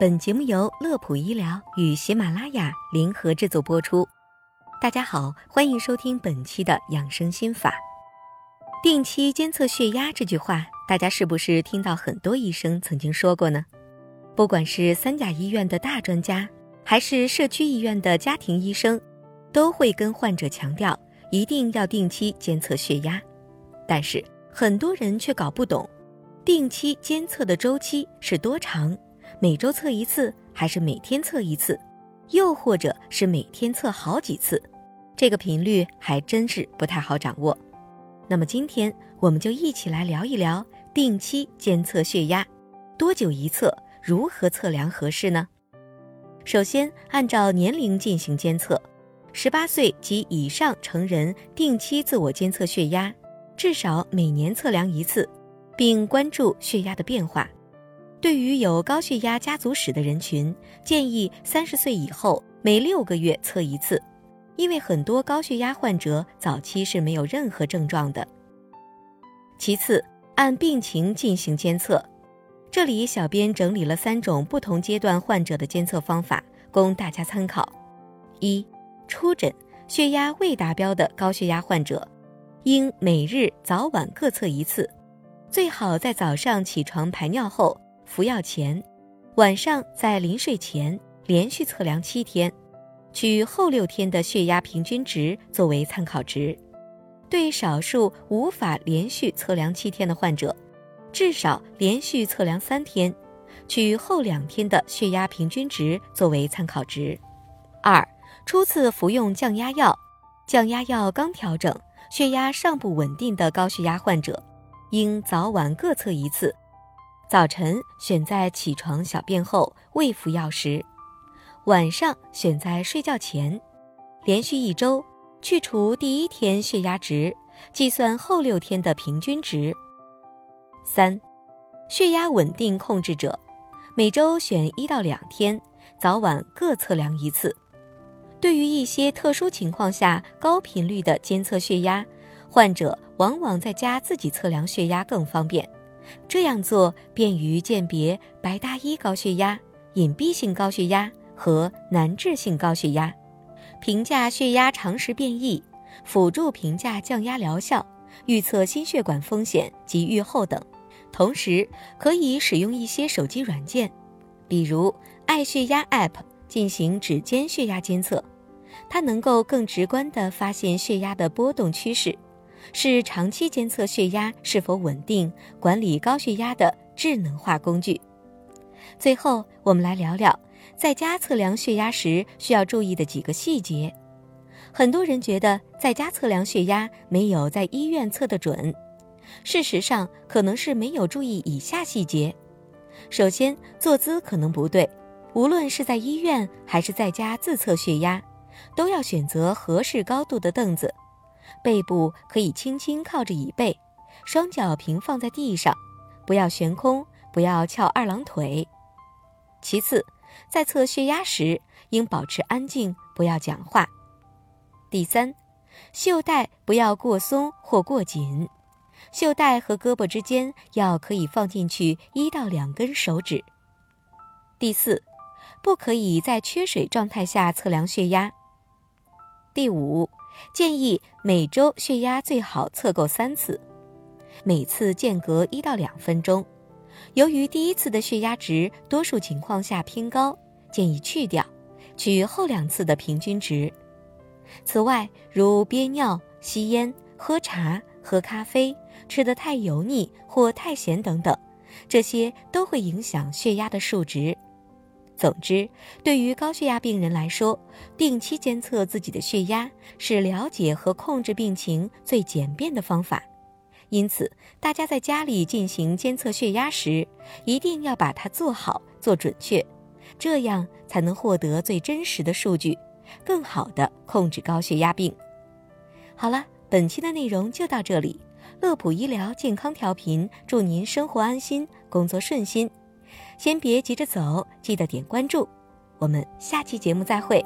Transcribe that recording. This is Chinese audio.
本节目由乐普医疗与喜马拉雅联合制作播出。大家好，欢迎收听本期的养生心法。定期监测血压这句话，大家是不是听到很多医生曾经说过呢？不管是三甲医院的大专家，还是社区医院的家庭医生，都会跟患者强调一定要定期监测血压。但是很多人却搞不懂，定期监测的周期是多长？每周测一次，还是每天测一次，又或者是每天测好几次，这个频率还真是不太好掌握。那么今天我们就一起来聊一聊定期监测血压，多久一测，如何测量合适呢？首先按照年龄进行监测，十八岁及以上成人定期自我监测血压，至少每年测量一次，并关注血压的变化。对于有高血压家族史的人群，建议三十岁以后每六个月测一次，因为很多高血压患者早期是没有任何症状的。其次，按病情进行监测，这里小编整理了三种不同阶段患者的监测方法，供大家参考。一、初诊血压未达标的高血压患者，应每日早晚各测一次，最好在早上起床排尿后。服药前，晚上在临睡前连续测量七天，取后六天的血压平均值作为参考值。对少数无法连续测量七天的患者，至少连续测量三天，取后两天的血压平均值作为参考值。二、初次服用降压药，降压药刚调整，血压尚不稳定的高血压患者，应早晚各测一次。早晨选在起床小便后未服药时，晚上选在睡觉前，连续一周，去除第一天血压值，计算后六天的平均值。三，血压稳定控制者，每周选一到两天，早晚各测量一次。对于一些特殊情况下高频率的监测血压，患者往往在家自己测量血压更方便。这样做便于鉴别白大衣高血压、隐蔽性高血压和难治性高血压，评价血压常识变异，辅助评价降压疗效，预测心血管风险及预后等。同时，可以使用一些手机软件，比如爱血压 App 进行指尖血压监测，它能够更直观地发现血压的波动趋势。是长期监测血压是否稳定、管理高血压的智能化工具。最后，我们来聊聊在家测量血压时需要注意的几个细节。很多人觉得在家测量血压没有在医院测得准，事实上可能是没有注意以下细节：首先，坐姿可能不对，无论是在医院还是在家自测血压，都要选择合适高度的凳子。背部可以轻轻靠着椅背，双脚平放在地上，不要悬空，不要翘二郎腿。其次，在测血压时应保持安静，不要讲话。第三，袖带不要过松或过紧，袖带和胳膊之间要可以放进去一到两根手指。第四，不可以在缺水状态下测量血压。第五。建议每周血压最好测够三次，每次间隔一到两分钟。由于第一次的血压值多数情况下偏高，建议去掉，取后两次的平均值。此外，如憋尿、吸烟、喝茶、喝咖啡、吃得太油腻或太咸等等，这些都会影响血压的数值。总之，对于高血压病人来说，定期监测自己的血压是了解和控制病情最简便的方法。因此，大家在家里进行监测血压时，一定要把它做好、做准确，这样才能获得最真实的数据，更好的控制高血压病。好了，本期的内容就到这里。乐普医疗健康调频，祝您生活安心，工作顺心。先别急着走，记得点关注，我们下期节目再会。